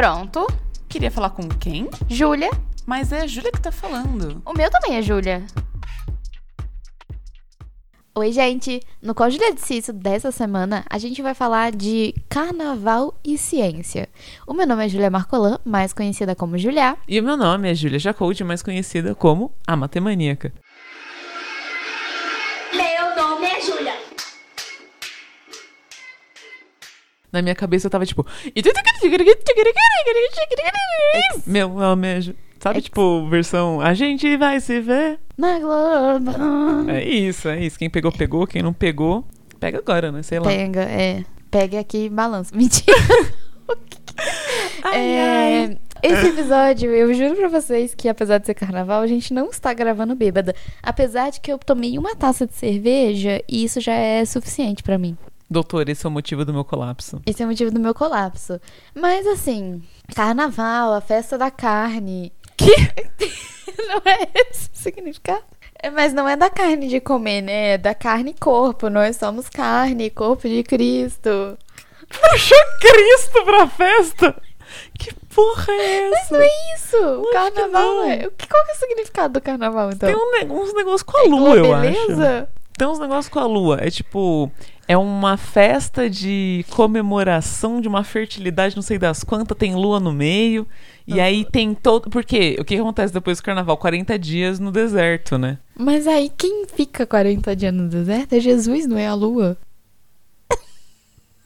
Pronto. Queria falar com quem? Júlia. Mas é a Júlia que tá falando. O meu também é Júlia. Oi, gente! No Qual Júlia disse isso dessa semana, a gente vai falar de carnaval e ciência. O meu nome é Júlia Marcolan, mais conhecida como Julia. E o meu nome é Júlia Jacold, mais conhecida como a Matemaníaca. Na minha cabeça eu tava tipo. Meu nome é. Sabe, tipo, versão. A gente vai se ver. Na Globo. É isso, é isso. Quem pegou, pegou. Quem não pegou, pega agora, né? Sei lá. Pega, é. Pega aqui e balança. Mentira. Ai, É, ai. Esse episódio, eu juro pra vocês que apesar de ser carnaval, a gente não está gravando bêbada. Apesar de que eu tomei uma taça de cerveja e isso já é suficiente pra mim. Doutor, esse é o motivo do meu colapso. Esse é o motivo do meu colapso. Mas assim, carnaval, a festa da carne. Que? não é esse o significado? É, Mas não é da carne de comer, né? É da carne e corpo. Nós somos carne, corpo de Cristo. Puxou Cristo pra festa? Que porra é Mas essa? não é isso. O carnaval é. Qual que é o significado do carnaval, então? Tem um uns negócios com a lua, eu acho. beleza? Tem uns negócios com a lua. É tipo. É uma festa de comemoração de uma fertilidade, não sei das quantas, tem lua no meio. E aí tem todo. Porque o que acontece depois do carnaval? 40 dias no deserto, né? Mas aí quem fica 40 dias no deserto é Jesus, não é a lua.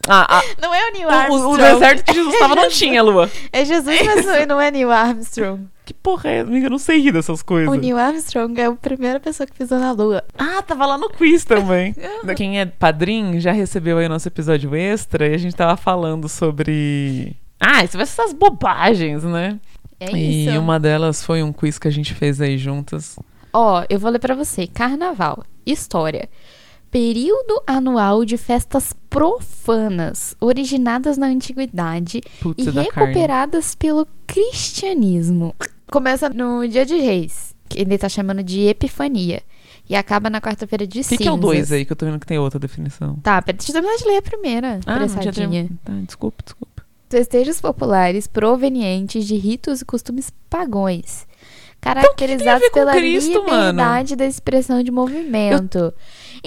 Ah, Não é o Neil o, Armstrong. o deserto que Jesus estava não tinha lua. É Jesus, mas não- não é Neil Armstrong. Que porra é? Amiga, eu não sei rir dessas coisas. O Neil Armstrong é a primeira pessoa que pisou na lua. Ah, tava lá no quiz também. Quem é padrinho já recebeu aí o nosso episódio extra e a gente tava falando sobre. Ah, isso vai ser essas bobagens, né? É e isso. uma delas foi um quiz que a gente fez aí juntas. Ó, eu vou ler pra você. Carnaval. História. Período anual de festas profanas, originadas na antiguidade e é da carne. recuperadas pelo cristianismo. Começa no Dia de Reis, que ele tá chamando de Epifania, e acaba na quarta-feira de O que, cinzas. que é o 2 aí? Que eu tô vendo que tem outra definição. Tá, deixa eu terminar de ler a primeira, Ah, não. Tá, desculpa, desculpa. Festejos populares provenientes de ritos e costumes pagões, caracterizados pela Cristo, liberdade da expressão de movimento.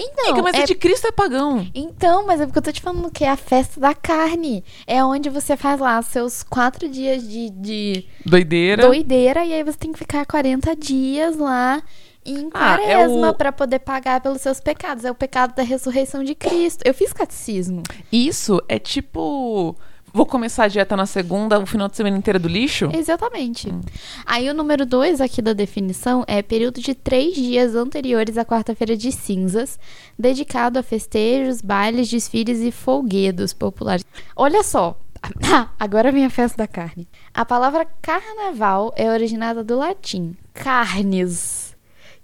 Então, Amiga, mas é é de Cristo é pagão. Então, mas é porque eu tô te falando que é a festa da carne. É onde você faz lá seus quatro dias de, de Doideira. doideira e aí você tem que ficar 40 dias lá em Ah, é quaresma o- pra poder pagar pelos seus pecados. É o pecado da ressurreição de Cristo. Eu fiz catecismo. Isso é tipo. Vou começar a dieta na segunda, o final de semana inteiro do lixo? Exatamente. Hum. Aí o número 2 aqui da definição é período de três dias anteriores à quarta-feira de cinzas, dedicado a festejos, bailes, desfiles e folguedos populares. Olha só. Agora vem a festa da carne. A palavra carnaval é originada do latim carnes.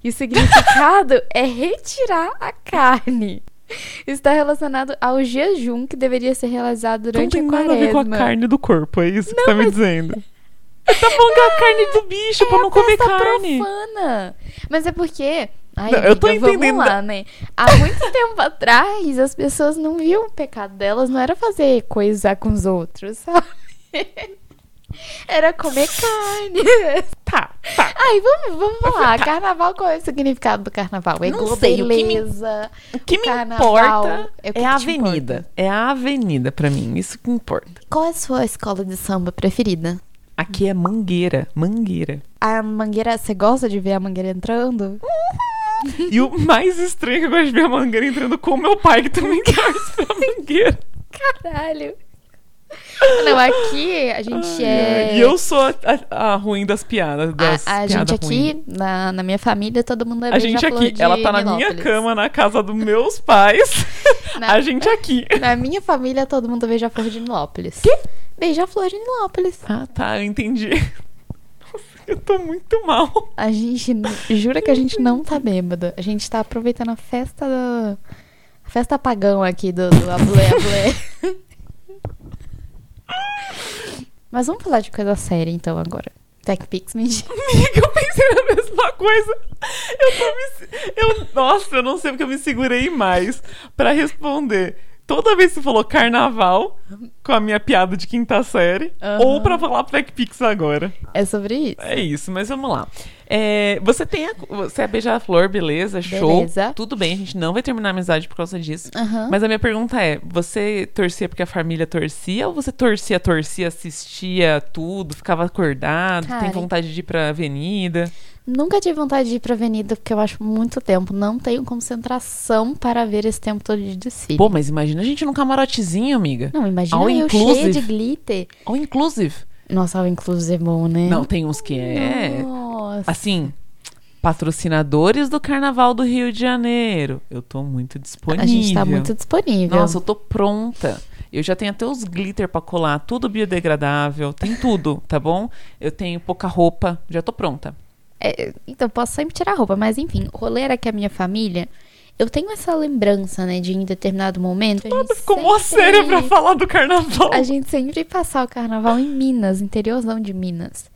E o significado é retirar a carne. Está relacionado ao jejum que deveria ser realizado Não durante tem a nada a ver com a quaresma. carne do corpo, é isso que você tá me dizendo. Tá bom que é a carne do bicho, pra não comer carne. profana. Mas é porque. Ai, Não, eu tô amiga, vamos entendendo. lá, né? Há muito tempo atrás, as pessoas não viam o pecado delas, não era fazer coisa com os outros, sabe? Era comer carne. Tá, tá. Ai, vamos, vamos falar. Carnaval, qual é o significado do carnaval? É Não sei, o que me- beleza. O que me importa é é, que a te avenida. importa. É a avenida pra mim, isso que importa. Qual é a sua escola de samba preferida? Aqui é Mangueira, Mangueira. A mangueira, você gosta de ver a mangueira entrando? E o mais estranho é que eu gosto de ver a Mangueira entrando com o meu pai, que também torce pra Mangueira. Caralho. Não, aqui a gente é. E eu sou a, a- a ruim das piadas. Das A, a piada gente ruim. aqui, na, na minha família, todo mundo é A gente aqui, de ela tá na minha cama, na casa dos meus pais. Na- A gente aqui. Na minha família, todo mundo é beija-flor de Nilópolis. Que? Beija-flor de Nilópolis. Ah, tá, eu entendi. Nossa, eu tô muito mal. A gente jura que a gente não tá bêbada. A gente tá aproveitando a festa do. A festa pagão aqui do, do Abulé Abulé. Mas vamos falar de coisa séria então agora. TechPix, mentira. Amiga, eu pensei na mesma coisa. Eu tô me. Eu, nossa, eu não sei porque eu me segurei mais pra responder. Toda vez que você falou carnaval, com a minha piada de quinta série, Aham. ou pra falar Blackpix agora. É sobre isso. É isso, mas vamos lá. É, você tem a, você é beija-flor, beleza, show. Beleza. Tudo bem, a gente não vai terminar a amizade por causa disso. Aham. Mas a minha pergunta é: você torcia porque a família torcia ou você torcia, torcia, assistia tudo, ficava acordado, tem Cara, vontade de ir pra avenida? Nunca tive vontade de ir pra avenida porque eu acho muito tempo. Não tenho concentração para ver esse tempo todo de desfile. Pô, mas imagina a gente num camarotezinho, amiga. Não, imagina eu inclusive. cheia de glitter. All inclusive. Nossa, o inclusive é bom, né? Não, tem uns que é. Nossa. Assim, patrocinadores do Carnaval do Rio de Janeiro. Eu tô muito disponível. A gente tá muito disponível. Nossa, eu tô pronta. Eu já tenho até os glitter pra colar, tudo biodegradável, tem tudo, tá bom? Eu tenho pouca roupa, já tô pronta. É, então, posso sempre tirar a roupa, mas enfim, o rolê era que a minha família. Eu tenho essa lembrança, né, de em determinado momento. Gente Ficou mó séria pra falar do carnaval. A gente sempre passar o carnaval em Minas, interiorzão de Minas.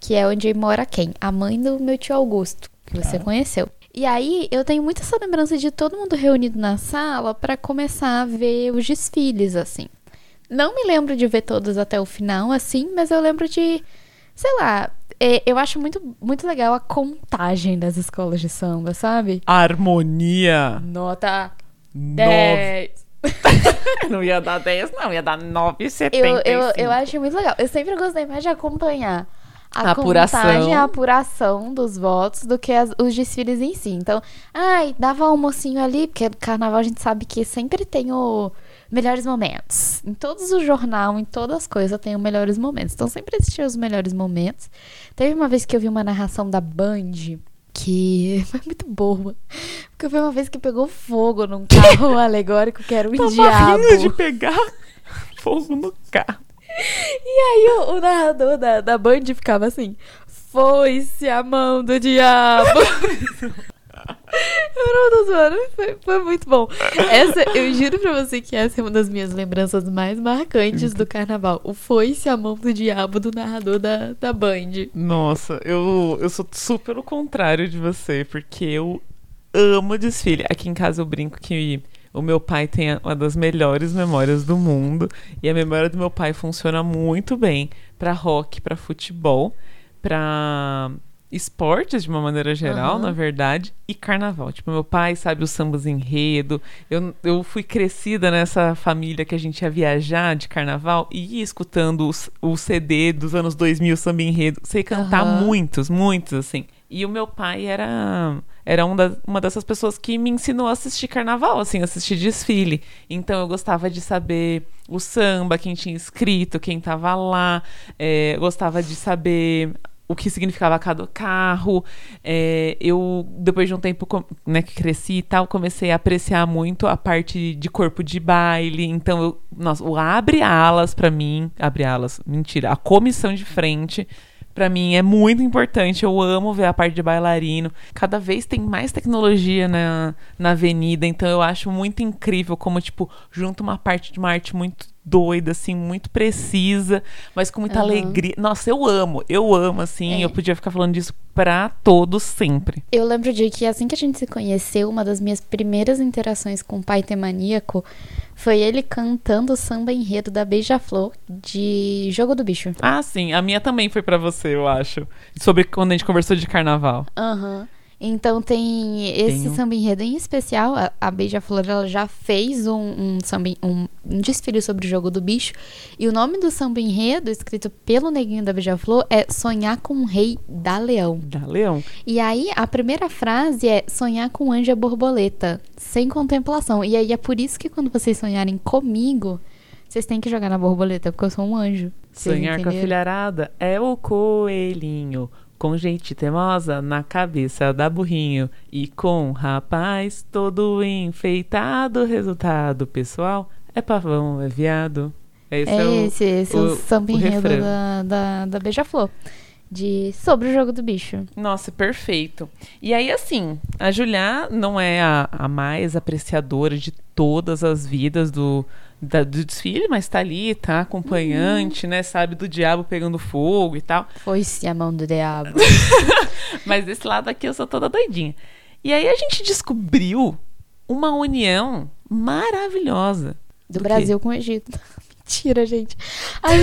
Que é onde mora quem? A mãe do meu tio Augusto, que você conheceu. E aí, eu tenho muito essa lembrança de todo mundo reunido na sala pra começar a ver os desfiles, assim. Não me lembro de ver todos até o final, assim, mas eu lembro de. Sei lá. É, eu acho muito, muito legal a contagem das escolas de samba, sabe? Harmonia. Nota Nove. 10. Não ia dar 10, não, ia dar 9,75. Eu, eu, eu acho muito legal. Eu sempre gostei mais de acompanhar a, A apuração. contagem, a apuração dos votos do que as- os desfiles em si. Então, ai, dava um mocinho ali, porque no carnaval a gente sabe que sempre tem o melhores momentos. Em todos os jornal, em todas as coisas tem os melhores momentos. Então sempre existiam os melhores momentos. Teve uma vez que eu vi uma narração da Band que foi muito boa. Porque foi uma vez que pegou fogo num carro alegórico que era um Tava diabo. de pegar fogo no carro. E aí o, o narrador da, da Band ficava assim: Foi-se a mão do diabo. Eu não tô zoando, foi, foi muito bom. Essa, eu juro pra você que essa é uma das minhas lembranças mais marcantes do carnaval. O Foi-se a mão do diabo do narrador da, da Band. Nossa, eu, eu sou super o contrário de você, porque eu amo desfile. Aqui em casa eu brinco que o meu pai tem uma das melhores memórias do mundo. E a memória do meu pai funciona muito bem pra rock, pra futebol, pra esportes de uma maneira geral, Aham. na verdade, e carnaval. Tipo, meu pai sabe os sambas enredo. Eu, eu fui crescida nessa família que a gente ia viajar de carnaval e ia escutando os- o CD dos anos 2000, samba enredo. Sei cantar Aham. muitos, muitos, assim. E o meu pai era, era um da- uma dessas pessoas que me ensinou a assistir carnaval, assim, assistir desfile. Então eu gostava de saber o samba, quem tinha escrito, quem tava lá. É, gostava de saber o que significava cada carro. É, eu, depois de um tempo né, que cresci e tal, comecei a apreciar muito a parte de corpo de baile. Então, eu, nossa, o abre alas pra mim, abre alas, mentira, a comissão de frente. Pra mim é muito importante, eu amo ver a parte de bailarino. Cada vez tem mais tecnologia na, na avenida, então eu acho muito incrível como, tipo, junta uma parte de uma arte muito doida, assim, muito precisa, mas com muita Aham. alegria. Nossa, eu amo, eu amo, assim, É. eu podia ficar falando disso pra todos sempre. Eu lembro de que assim que a gente se conheceu, uma das minhas primeiras interações com o pai temaníaco foi ele cantando o samba enredo da Beija-Flor de Jogo do Bicho. Ah, sim, a minha também foi pra você, eu acho. Sobre quando a gente conversou de carnaval. Aham. Então tem esse um- samba enredo em especial. A, a Beija-Flor ela já fez um, um, samba, um, um desfile sobre o jogo do bicho. E o nome do samba enredo, escrito pelo neguinho da Beija-Flor, é Sonhar com o Rei da Leão. Da Leão. E aí a primeira frase é sonhar com anja é borboleta, sem contemplação. E aí é por isso que quando vocês sonharem comigo, vocês têm que jogar na borboleta, porque eu sou um anjo. Sonhar com a filharada é o coelhinho, com gente teimosa na cabeça da burrinho e com rapaz todo enfeitado. Resultado pessoal é pavão, é viado. Esse É, é, o- esse, esse é o, o- samba o enredo refrão. da, da, da Beija-Flor. De sobre o jogo do bicho. Nossa, perfeito. E aí, assim, a Julia não é a, a mais apreciadora de todas as vidas do, da- do desfile, mas tá ali, tá acompanhante, né? Sabe do diabo pegando fogo e tal. Foi-se a mão do diabo. Mas desse lado aqui eu sou toda doidinha. E aí a gente descobriu uma união maravilhosa. Do quê? Brasil com o Egito. Mentira, gente. Ai,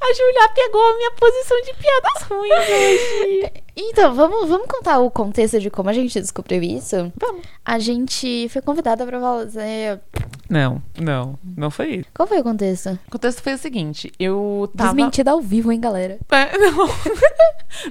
A Julia pegou a minha posição de piadas ruins hoje. Então, vamos, vamos contar o contexto de como a gente descobriu isso? Vamos. A gente foi convidada pra fazer. Não, não, não foi isso. Qual foi o contexto? O contexto foi o seguinte, eu tava... Desmentida ao vivo, hein, galera? É, não.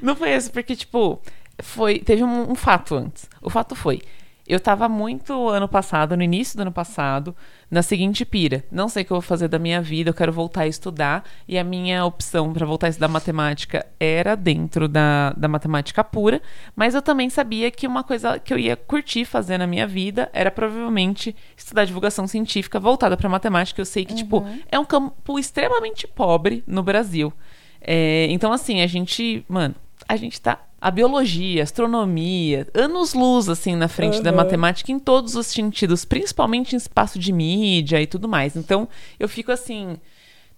não foi esse, porque, tipo, foi, teve um, um fato antes. O fato foi, eu tava muito ano passado, no início do ano passado, na seguinte pira. Não sei o que eu vou fazer da minha vida, eu quero voltar a estudar. E a minha opção para voltar a estudar matemática era dentro da, da matemática pura. Mas eu também sabia que uma coisa que eu ia curtir fazer na minha vida era provavelmente estudar divulgação científica voltada para matemática. Eu sei que, tipo, é um campo extremamente pobre no Brasil. É, então, assim, a gente, mano, a gente tá. A biologia, a astronomia, anos-luz, assim, na frente da matemática em todos os sentidos, principalmente em espaço de mídia e tudo mais. Então, eu fico assim.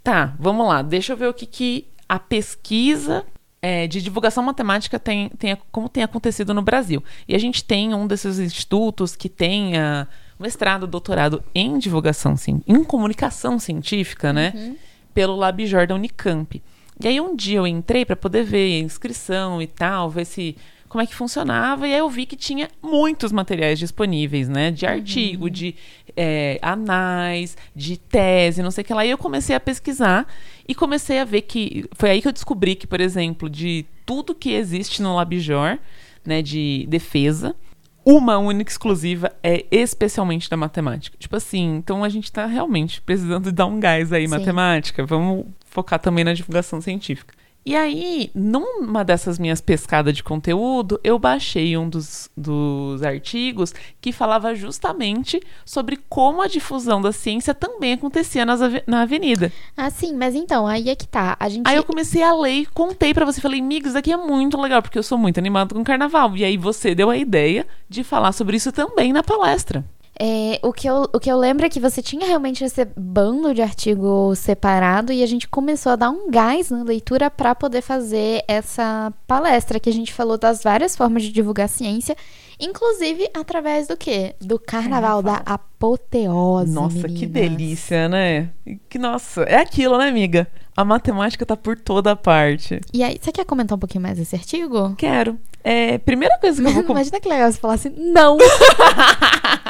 Tá, vamos lá, deixa eu ver o que, que a pesquisa é, de divulgação matemática tem, tem, como tem acontecido no Brasil. E a gente tem um desses institutos que tem a mestrado, doutorado em divulgação, cien- em comunicação científica, né? Pelo LabJor da Unicamp. E aí um dia eu entrei para poder ver a inscrição e tal, ver se como é que funcionava, e aí eu vi que tinha muitos materiais disponíveis, né? De artigo, de é, anais, de tese, não sei o que lá. E eu comecei a pesquisar e comecei a ver que. Foi aí que eu descobri que, por exemplo, de tudo que existe no LabJor, né, de defesa, uma única exclusiva é especialmente da matemática. Tipo assim, então a gente tá realmente precisando dar um gás aí, Sim. matemática. Vamos focar também na divulgação científica. E aí, numa dessas minhas pescadas de conteúdo, eu baixei um dos, dos artigos que falava justamente sobre como a difusão da ciência também acontecia nas na avenida. Ah, sim, mas então, aí é que tá. A gente. Aí eu comecei a ler e contei pra você. Falei, amigos, isso aqui é muito legal, porque eu sou muito animado com carnaval. E aí você deu a ideia de falar sobre isso também na palestra. É, o, que eu, o que eu lembro é que você tinha realmente esse bando de artigo separado e a gente começou a dar um gás na leitura para poder fazer essa palestra que a gente falou das várias formas de divulgar ciência, inclusive através do quê? Do carnaval, da apoteose. Nossa, que meninas. delícia, né? Que nossa, é aquilo, né, amiga? A matemática tá por toda parte. E aí, você quer comentar um pouquinho mais desse artigo? Quero. É, primeira coisa que eu vou Imagina que legal você falar assim, não!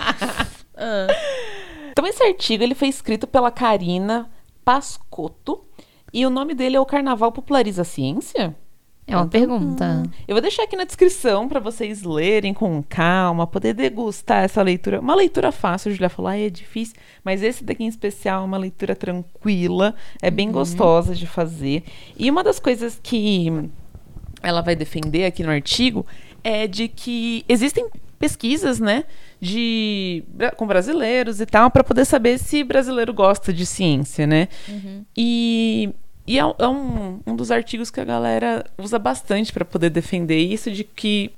Ah. Então esse artigo ele foi escrito pela Karina Pascotto e o nome dele é o Carnaval Populariza a Ciência? É uma pergunta. Eu vou deixar aqui na descrição para vocês lerem com calma, poder degustar essa leitura. Uma leitura fácil, a Julia falou, ah, é difícil, mas esse daqui em especial é uma leitura tranquila, é bem gostosa de fazer. E uma das coisas que ela vai defender aqui no artigo é de que existem pesquisas, né, de com brasileiros e tal, para poder saber se brasileiro gosta de ciência, né? E, e é, é um, um dos artigos que a galera usa bastante para poder defender isso de que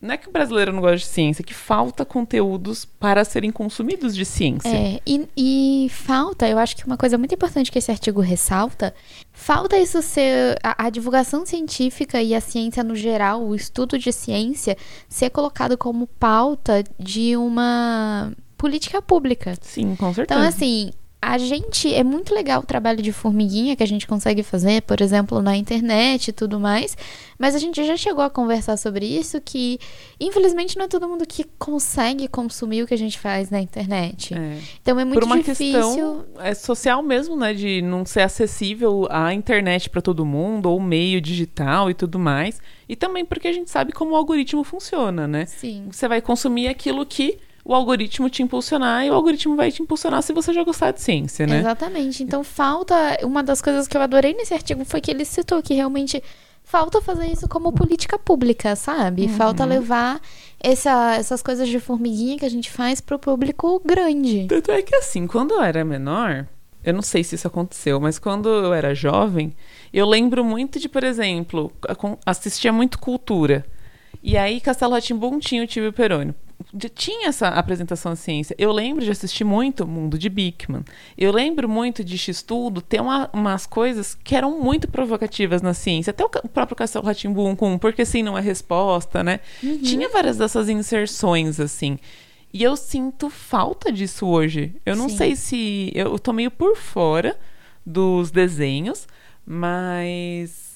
não é que o brasileiro não gosta de ciência, é que falta conteúdos para serem consumidos de ciência. É, e, e falta, eu acho que uma coisa muito importante que esse artigo ressalta, falta isso ser a, a divulgação científica e a ciência no geral, o estudo de ciência, ser colocado como pauta de uma política pública. Sim, com certeza. Então, assim, a gente. É muito legal o trabalho de formiguinha que a gente consegue fazer, por exemplo, na internet e tudo mais. Mas a gente já chegou a conversar sobre isso que, infelizmente, não é todo mundo que consegue consumir o que a gente faz na internet. É. Então é muito Por uma difícil. questão é, social mesmo, né? De não ser acessível à internet para todo mundo, ou meio digital e tudo mais. E também porque a gente sabe como o algoritmo funciona, né? Sim. Você vai consumir aquilo que o algoritmo te impulsionar e o algoritmo vai te impulsionar se você já gostar de ciência, né? Exatamente. Então falta. Uma das coisas que eu adorei nesse artigo foi que ele citou que realmente falta fazer isso como política pública, sabe? Uhum. Falta levar essa- essas coisas de formiguinha que a gente faz pro público grande. Tanto é que assim, quando eu era menor, eu não sei se isso aconteceu, mas quando eu era jovem, eu lembro muito de, por exemplo, assistia muito cultura. E aí Castelo Ratimbum tinha o Tio Perônio. Tinha essa apresentação de ciência. Eu lembro de assistir muito Mundo de Bickman. Eu lembro muito de X-Tudo ter uma- umas coisas que eram muito provocativas na ciência. Até o, o próprio Castelo Ratimbum com Porque Sim Não é Resposta, né? Tinha várias dessas inserções, assim. E eu sinto falta disso hoje. Eu não Sim. sei se. Eu tô meio por fora dos desenhos, mas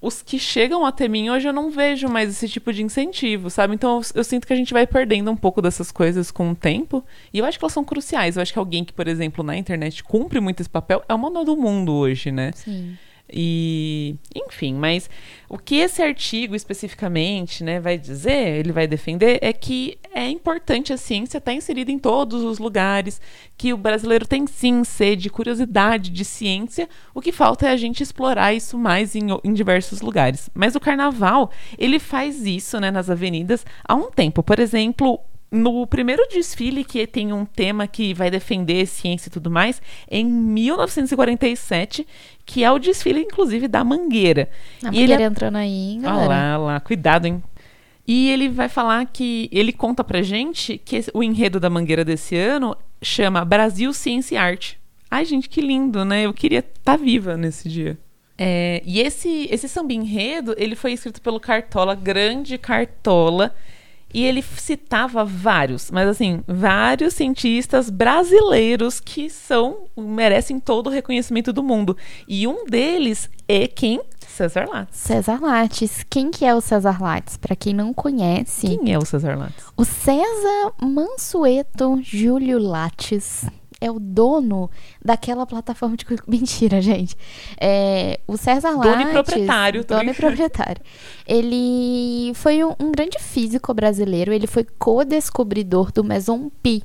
os que chegam até mim hoje eu não vejo mais esse tipo de incentivo, sabe? Então eu, eu sinto que a gente vai perdendo um pouco dessas coisas com o tempo. E eu acho que elas são cruciais. Eu acho que alguém que, por exemplo, na internet cumpre muito esse papel é o manual do mundo hoje, né? Sim. E, enfim, mas o que esse artigo especificamente, né, vai dizer, ele vai defender, é que é importante a ciência estar inserida em todos os lugares, que o brasileiro tem sim sede, curiosidade de ciência, o que falta é a gente explorar isso mais em, em diversos lugares. Mas o carnaval, ele faz isso, né, nas avenidas há um tempo. Por exemplo, no primeiro desfile que tem um tema que vai defender ciência e tudo mais, em 1947, que é o desfile, inclusive, da Mangueira. A E ele Mangueira entrando aí, hein, Olha galera. lá, olha lá, cuidado, hein? E ele vai falar que. Ele conta pra gente que o enredo da Mangueira desse ano chama Brasil, Ciência e Arte. Ai, gente, que lindo, né? Eu queria estar viva nesse dia. É, e esse, esse samba enredo, ele foi escrito pelo Cartola, grande Cartola, e ele citava vários, mas assim, vários cientistas brasileiros que são, merecem todo o reconhecimento do mundo. E um deles é quem? César Lattes. César Lattes. Quem que é o César Lattes? Pra quem não conhece, Quem é o César Lattes? o César Mansueto Júlio Lattes é o dono daquela plataforma de... Mentira, gente. É, o César Dono e Lattes... proprietário, Dono e proprietário. Ele foi um, um grande físico brasileiro. Ele foi co-descobridor do Meson Pi.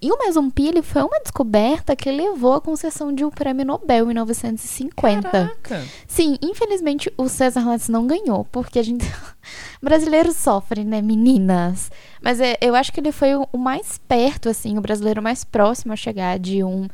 E o Meson Pi, ele foi uma descoberta que levou à concessão de um prêmio Nobel em 1950. Caraca. Sim, infelizmente o César Lattes não ganhou, porque a gente. brasileiro sofre, né, meninas? Mas é, eu acho que ele foi o mais perto, assim, o brasileiro mais próximo a chegar de um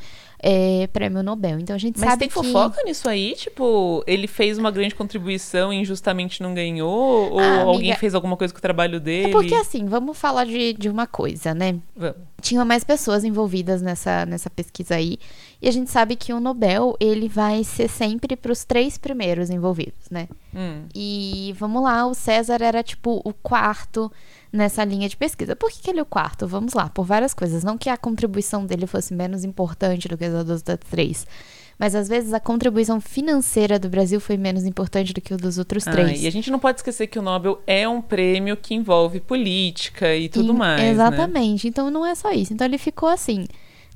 é, prêmio Nobel. Então a gente Mas sabe tem que. fofoca nisso aí? Tipo, ele fez uma grande contribuição e injustamente não ganhou? Ou Ah, alguém amiga, fez alguma coisa com o trabalho dele? É porque assim, vamos falar de, de uma coisa, né? Vamos. Tinha mais pessoas envolvidas nessa, nessa pesquisa aí. E a gente sabe que o Nobel, ele vai ser sempre para os três primeiros envolvidos, né? Hum. E vamos lá, o César era tipo o quarto nessa linha de pesquisa. Por que, que ele é o quarto? Vamos lá, por várias coisas. Não que a contribuição dele fosse menos importante do que a das outras três. Mas às vezes a contribuição financeira do Brasil foi menos importante do que o dos outros Ah, três. e a gente não pode esquecer que o Nobel é um prêmio que envolve política e tudo E- mais. Né? Exatamente. Então não é só isso. Então ele ficou assim,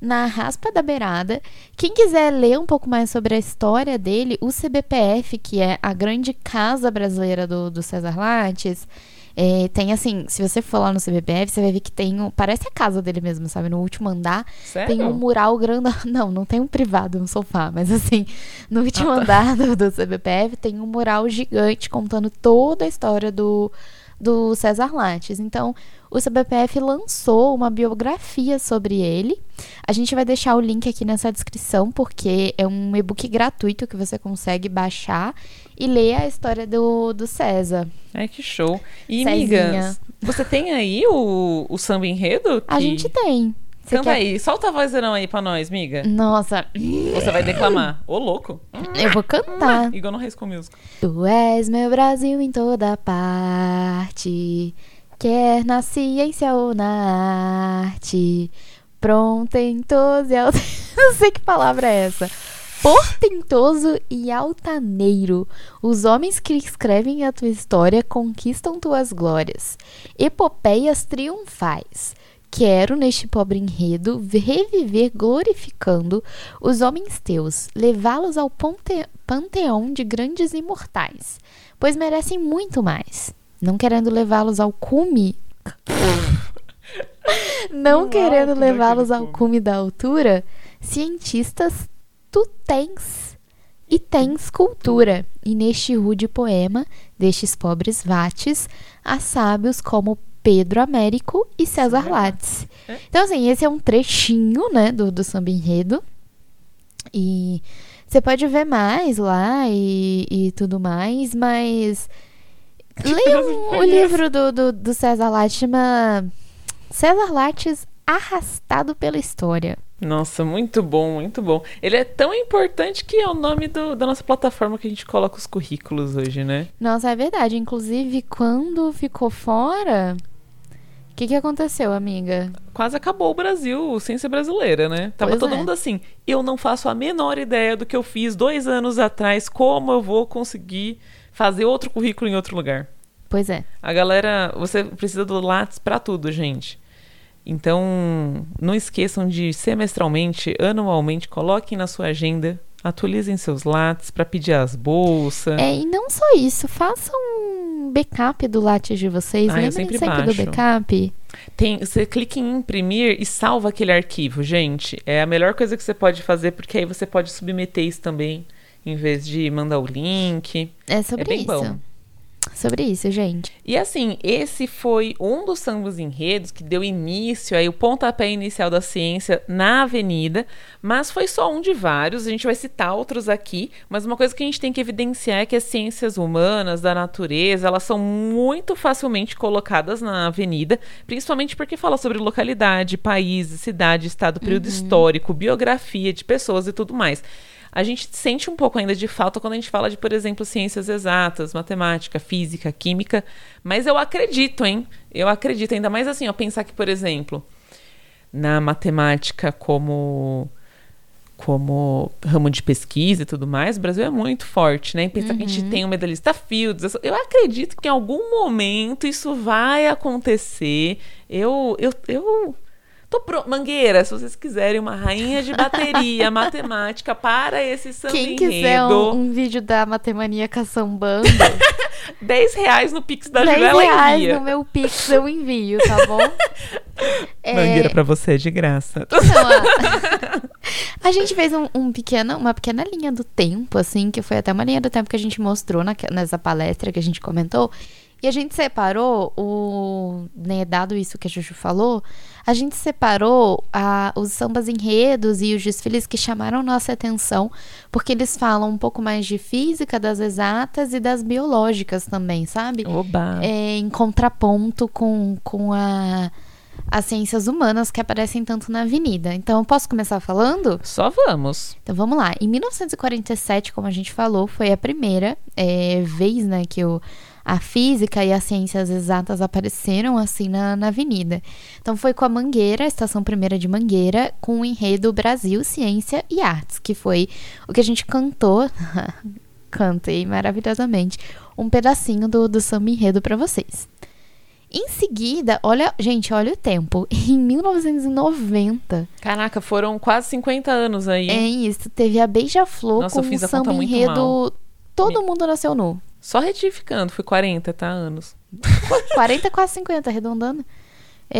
na raspa da beirada. Quem quiser ler um pouco mais sobre a história dele, o CBPF, que é a grande casa brasileira do, do César Lattes, é, tem assim, se você for lá no CBPF, você vai ver que tem um, parece a casa dele mesmo, sabe? No último andar Sério? tem um mural grande. Não, não tem um privado, um sofá, mas assim, no último Ah, tá. andar do, do CBPF tem um mural gigante contando toda a história do, do César Lattes. Então, o CBPF lançou uma biografia sobre ele. A gente vai deixar o link aqui nessa descrição, porque é um e-book gratuito que você consegue baixar e ler a história do, do César. Ai, que show. E, Cezinha. amigas, você tem aí o, o samba enredo? A que- gente tem. Você Canta quer- aí, solta a vozerão aí pra nós, miga. Nossa, Você vai declamar. Ô, louco. eu vou cantar. Igual no High School Musical. Tu és meu Brasil em toda parte, quer na ciência ou na arte, prontentoso e alta... Não sei que palavra é essa. Portentoso e altaneiro, os homens que escrevem a tua história conquistam tuas glórias. Epopeias triunfais. Quero neste pobre enredo reviver glorificando os homens teus, levá-los ao panteão de grandes imortais, pois merecem muito mais. Não querendo levá-los ao cume. Não querendo levá-los ao cume. cume da altura, cientistas tu tens e tens cultura. E neste rude poema destes pobres vates, há sábios como Pedro Américo e César César Lattes. É. Então, assim, esse é um trechinho, né, do, do samba enredo. E você pode ver mais lá e, e tudo mais, mas leia um- o livro do, do, do César Lattes, chama César Lattes Arrastado pela História. Nossa, muito bom, muito bom. Ele é tão importante que é o nome do- da nossa plataforma que a gente coloca os currículos hoje, né? Nossa, é verdade. Inclusive, quando ficou fora, que, que aconteceu, amiga? Quase acabou o Brasil, ciência brasileira, né? Tava Pois todo é. mundo assim. Eu não faço a menor ideia do que eu fiz dois anos atrás, como eu vou conseguir fazer outro currículo em outro lugar. Pois é. A galera, você precisa do Lattes pra tudo, gente. Então, não esqueçam de semestralmente, anualmente, coloquem na sua agenda, atualizem seus Lattes pra pedir as bolsas. É, e não só isso, façam um backup do Lattes de vocês. Ah, Lembrem sempre sempre, do backup. Tem, você clica em imprimir e salva aquele arquivo, gente. É a melhor coisa que você pode fazer, porque aí você pode submeter isso também, em vez de mandar o link. É sobre é bem isso. bom. Sobre isso, gente. E assim, esse foi um dos sambas enredos que deu início aí o pontapé inicial da ciência na Avenida, mas foi só um de vários. A gente vai citar outros aqui, mas uma coisa que a gente tem que evidenciar é que as ciências humanas, da natureza, elas são muito facilmente colocadas na Avenida, principalmente porque fala sobre localidade, país, cidade, estado, período histórico, biografia de pessoas e tudo mais. A gente sente um pouco ainda de falta quando a gente fala de, por exemplo, ciências exatas, matemática, física, química, mas eu acredito, hein? Eu acredito, ainda mais assim, ó, pensar que, por exemplo, na matemática como como ramo de pesquisa e tudo mais, o Brasil é muito forte, né? Pensar que a gente tem o medalhista Fields. Eu acredito que em algum momento isso vai acontecer. Eu, eu, eu tô pronto. Mangueira, se vocês quiserem uma rainha de bateria matemática para esse samba Quem quiser um, um vídeo da Matemaníaca Sambando, 10 reais no Pix da 10 Juliana reais envia. no meu Pix eu envio, tá bom? É, Mangueira pra você é de graça. Então, a, a gente fez um, um pequeno, uma pequena linha do tempo, assim, que foi até uma linha do tempo que a gente mostrou naque- nessa palestra que a gente comentou. E a gente separou o. Né, dado isso que a Juju falou, a gente separou a, os sambas enredos e os desfiles que chamaram nossa atenção, porque eles falam um pouco mais de física, das exatas e das biológicas também, sabe? Oba! é, em contraponto com, com a, as ciências humanas que aparecem tanto na avenida. Então, eu posso começar falando? Só vamos. Então, vamos lá. Em 1947, como a gente falou, foi a primeira é, vez né, que o, a física e as ciências exatas apareceram assim na, na avenida. Então, foi com a Mangueira, a estação primeira de Mangueira, com o enredo Brasil, Ciência e Artes, que foi o que a gente cantou. Cantei maravilhosamente um pedacinho do, do samba enredo para vocês. Em seguida, olha, gente, olha o tempo. Em 1990, Caraca, foram quase 50 anos aí. é isso, teve a Beija-Flor com o samba enredo. Todo Me- mundo nasceu nu. Só retificando, foi 40, tá? Anos. 40, quase 50, arredondando. É,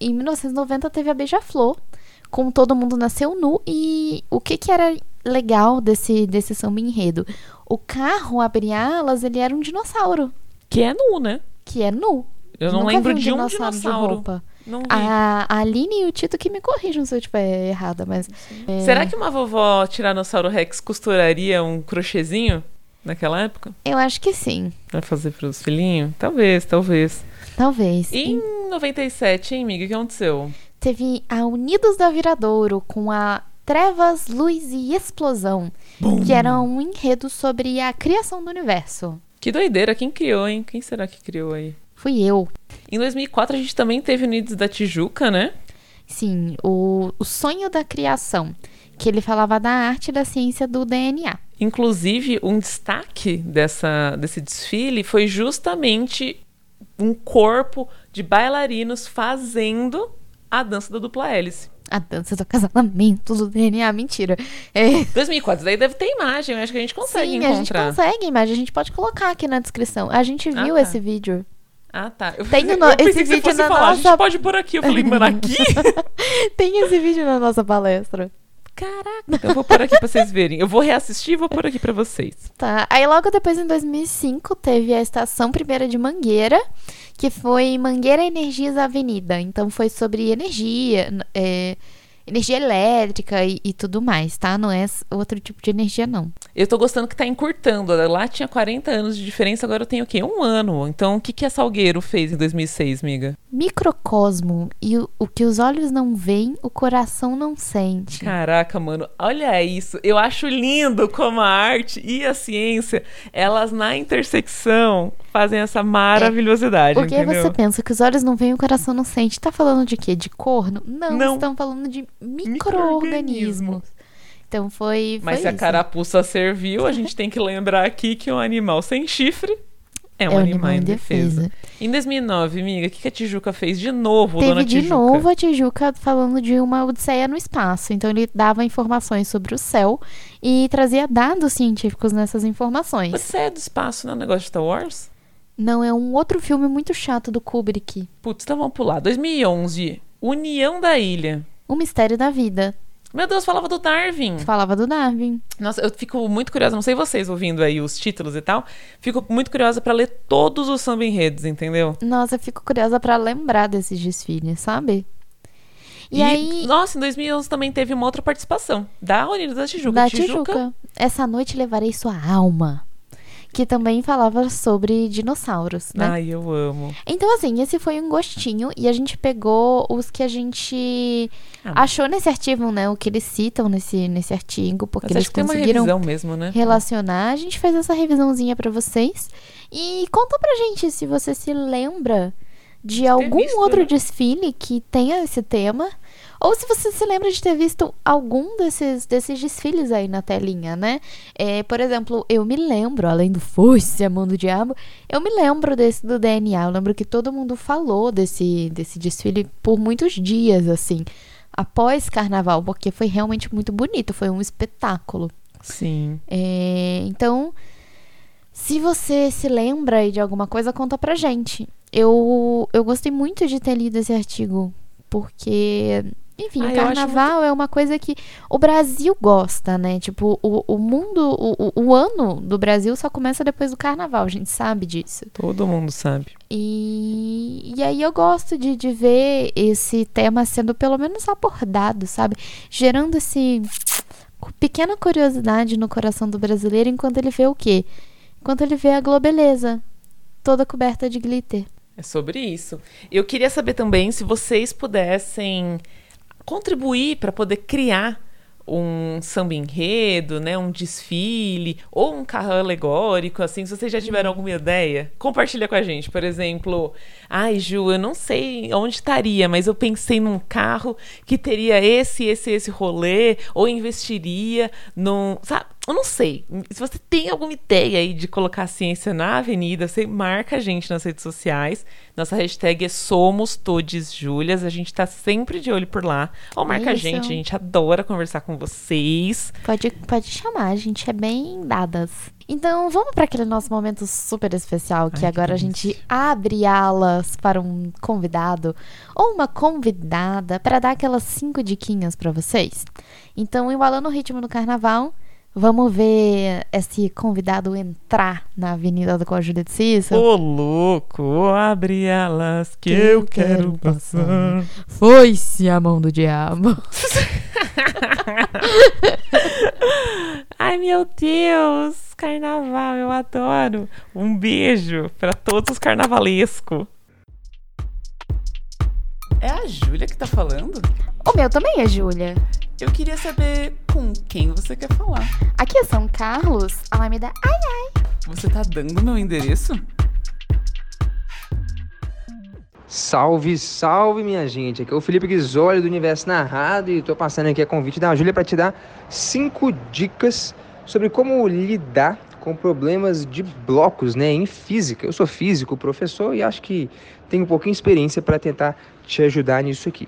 Em 1990 teve a Beija-Flor, com Todo Mundo Nasceu Nu. E o que que era legal desse, desse samba enredo? O carro abre alas, ele era um dinossauro, Que é nu, né? que é nu. Eu não Nunca lembro vi de um dinossauro dinossauro. A, a Aline e o Tito que me corrijam se eu estiver errada, mas. é, Será que uma vovó Tiranossauro Rex costuraria um crochêzinho naquela época? Eu acho que sim. Pra fazer pros filhinhos? Talvez, talvez. Talvez. E em 97, hein, amiga? O que aconteceu? Teve a Unidos da Viradouro com a Trevas, Luz e Explosão, que era um enredo sobre a criação do universo. Que doideira, quem criou, hein? Quem será que criou aí? Fui eu. Em 2004 a gente também teve Unidos da Tijuca, né? Sim, o, o sonho da criação, que ele falava da arte e da ciência do DNA. Inclusive, um destaque dessa, desse desfile foi justamente um corpo de bailarinos fazendo a dança da dupla hélice. A dança do casamento do DNA, mentira. É, 2004, daí deve ter imagem, acho que a gente consegue sim, a gente encontrar. consegue, mas a gente pode colocar aqui na descrição. A gente Ah, viu tá. esse vídeo. Ah, tá. Eu, Tem no- pensei esse que você vídeo fosse na falar, a nossa- gente pode pôr aqui. Eu falei, mano, aqui? Tem esse vídeo na nossa palestra. Caraca, eu vou pôr aqui pra vocês verem. Eu vou reassistir e vou pôr aqui pra vocês. Tá. Aí logo depois, em 2005, teve a estação primeira de Mangueira, que foi Mangueira Energias Avenida. Então foi sobre energia, é, energia elétrica e, e tudo mais, tá? Não é outro tipo de energia, não. Eu tô gostando que tá encurtando. Lá tinha 40 anos de diferença, agora eu tenho o quê? Um ano. Então, o que, que a Salgueiro fez em 2006, miga? Microcosmo e o, o que os olhos não veem, o coração não sente. Caraca, mano, olha isso. Eu acho lindo como a arte e a ciência, elas na intersecção fazem essa maravilhosidade, Porque entendeu? você pensa que os olhos não veem, o coração não sente. Tá falando de quê? De corno? Não, Não. estão falando de Micro-organismo. micro-organismos. Então foi, foi Mas se a carapuça serviu, a gente tem que lembrar aqui que um animal sem chifre é um É um animal em defesa. Em 2009, amiga, o que que a Tijuca fez de novo, Teve dona de Tijuca? novo a Tijuca falando de uma odisseia no espaço. Então ele dava informações sobre o céu e trazia dados científicos nessas informações. Você é do espaço, não é um negócio de Star Wars? Não, é um outro filme muito chato do Kubrick. Putz, então vamos pular. 2011, União da Ilha. O Mistério da Vida. Meu Deus, falava do Darwin. Falava do Darwin. Nossa, eu fico muito curiosa, não sei vocês ouvindo aí os títulos e tal, fico muito curiosa pra ler todos os samba enredos, entendeu? Nossa, eu fico curiosa pra lembrar desses desfiles, sabe? E, aí, Nossa, em 2011 também teve uma outra participação da Unida da Tijuca. da Tijuca. Essa noite levarei sua alma. Que também falava sobre dinossauros, né? Ai, eu amo. Então, assim, esse foi um gostinho. E a gente pegou os que a gente Ah. achou nesse artigo, né? O que eles citam nesse, nesse artigo. Porque Mas eles conseguiram mesmo, né? relacionar. A gente fez essa revisãozinha pra vocês. E conta pra gente se você se lembra de algum visto, outro né? desfile que tenha esse tema. Ou se você se lembra de ter visto algum desses, desses desfiles aí na telinha, né? É, por exemplo, eu me lembro, além do Foice, a mão do diabo, eu me lembro desse do DNA. Eu lembro que todo mundo falou desse, desse desfile por muitos dias, assim, após carnaval, porque foi realmente muito bonito, foi um espetáculo. Sim. É, então, se você se lembra aí de alguma coisa, conta pra gente. Eu, eu gostei muito de ter lido esse artigo, porque, enfim, Ah, o carnaval é uma coisa que o Brasil gosta, né? Tipo, o, o mundo, o, o- o ano do Brasil só começa depois do carnaval, a gente sabe disso. Todo mundo sabe. E, e aí eu gosto de, de ver esse tema sendo pelo menos abordado, sabe? Gerando esse pequena curiosidade no coração do brasileiro enquanto ele vê o quê? Enquanto ele vê a globeleza toda coberta de glitter. É sobre isso. Eu queria saber também se vocês pudessem contribuir para poder criar um samba enredo, né, um desfile ou um carro alegórico, assim, se vocês já tiveram alguma ideia, compartilha com a gente. Por exemplo, ai, Ju, eu não sei onde estaria, mas eu pensei num carro que teria esse, esse, esse rolê, ou investiria num, sabe? Eu não sei. Se você tem alguma ideia aí de colocar a ciência na avenida, você marca a gente nas redes sociais. Nossa hashtag é Somos Todes Júlias. A gente tá sempre de olho por lá. Ou marca a gente, a gente adora conversar com vocês. Pode, pode chamar, a gente é bem dadas. Então vamos para aquele nosso momento super especial que Ai, que agora a delícia. gente abre alas para um convidado ou uma convidada para dar aquelas cinco diquinhas para vocês. Então, embalando o ritmo do carnaval, vamos ver esse convidado entrar na Avenida do Código de Cícero. Ô, louco, abre elas que eu quero passar. Foi-se a mão do diabo. Ai, meu Deus, carnaval, eu adoro. Um beijo pra todos os carnavalescos. É a Júlia que tá falando? O meu também é Júlia. Eu queria saber com quem você quer falar. Aqui é São Carlos, Alameda. Ai, Você tá dando meu endereço? Salve, salve, minha gente. Aqui é o Felipe Grisoli do Universo Narrado e tô passando aqui a convite da Júlia para te dar cinco dicas sobre como lidar com problemas de blocos, né, em física. Eu sou físico, professor e acho que tenho um pouquinho de experiência para tentar te ajudar nisso aqui.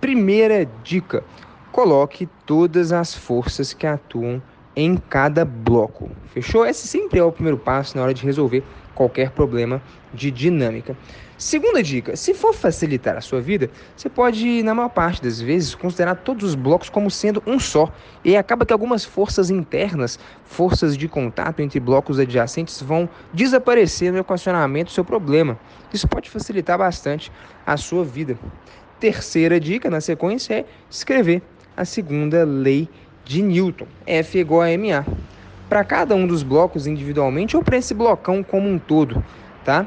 Primeira dica: coloque todas as forças que atuam em cada bloco. Fechou? Esse sempre é o primeiro passo na hora de resolver qualquer problema de dinâmica. Segunda dica: se for facilitar a sua vida, você pode, na maior parte das vezes, considerar todos os blocos como sendo um só. E acaba que algumas forças internas, forças de contato entre blocos adjacentes, vão desaparecer no equacionamento do seu problema. Isso pode facilitar bastante a sua vida. Terceira dica na sequência é escrever a segunda lei de Newton, F igual a ma, para cada um dos blocos individualmente ou para esse blocão como um todo, tá?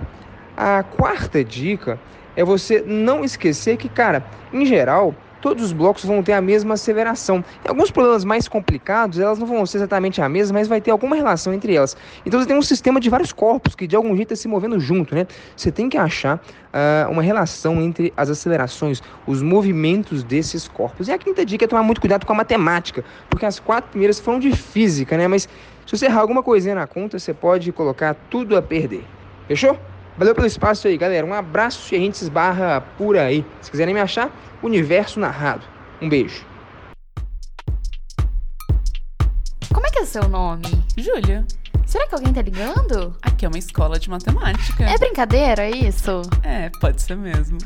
A quarta dica é você não esquecer que, cara, em geral, todos os blocos vão ter a mesma aceleração. Em alguns problemas mais complicados, elas não vão ser exatamente a mesma, mas vai ter alguma relação entre elas. Então você tem um sistema de vários corpos que de algum jeito está se movendo junto, né? Você tem que achar uh, uma relação entre as acelerações, os movimentos desses corpos. E a quinta dica é tomar muito cuidado com a matemática, porque as quatro primeiras foram de física, né? Mas se você errar alguma coisinha na conta, você pode colocar tudo a perder. Fechou? Valeu pelo espaço aí, galera. Um abraço e a gente se esbarra por aí. Se quiserem me achar, Universo Narrado. Um beijo. Como é que é o seu nome? Júlia. Será que alguém tá ligando? Aqui é uma escola de matemática. É brincadeira isso? É, pode ser mesmo.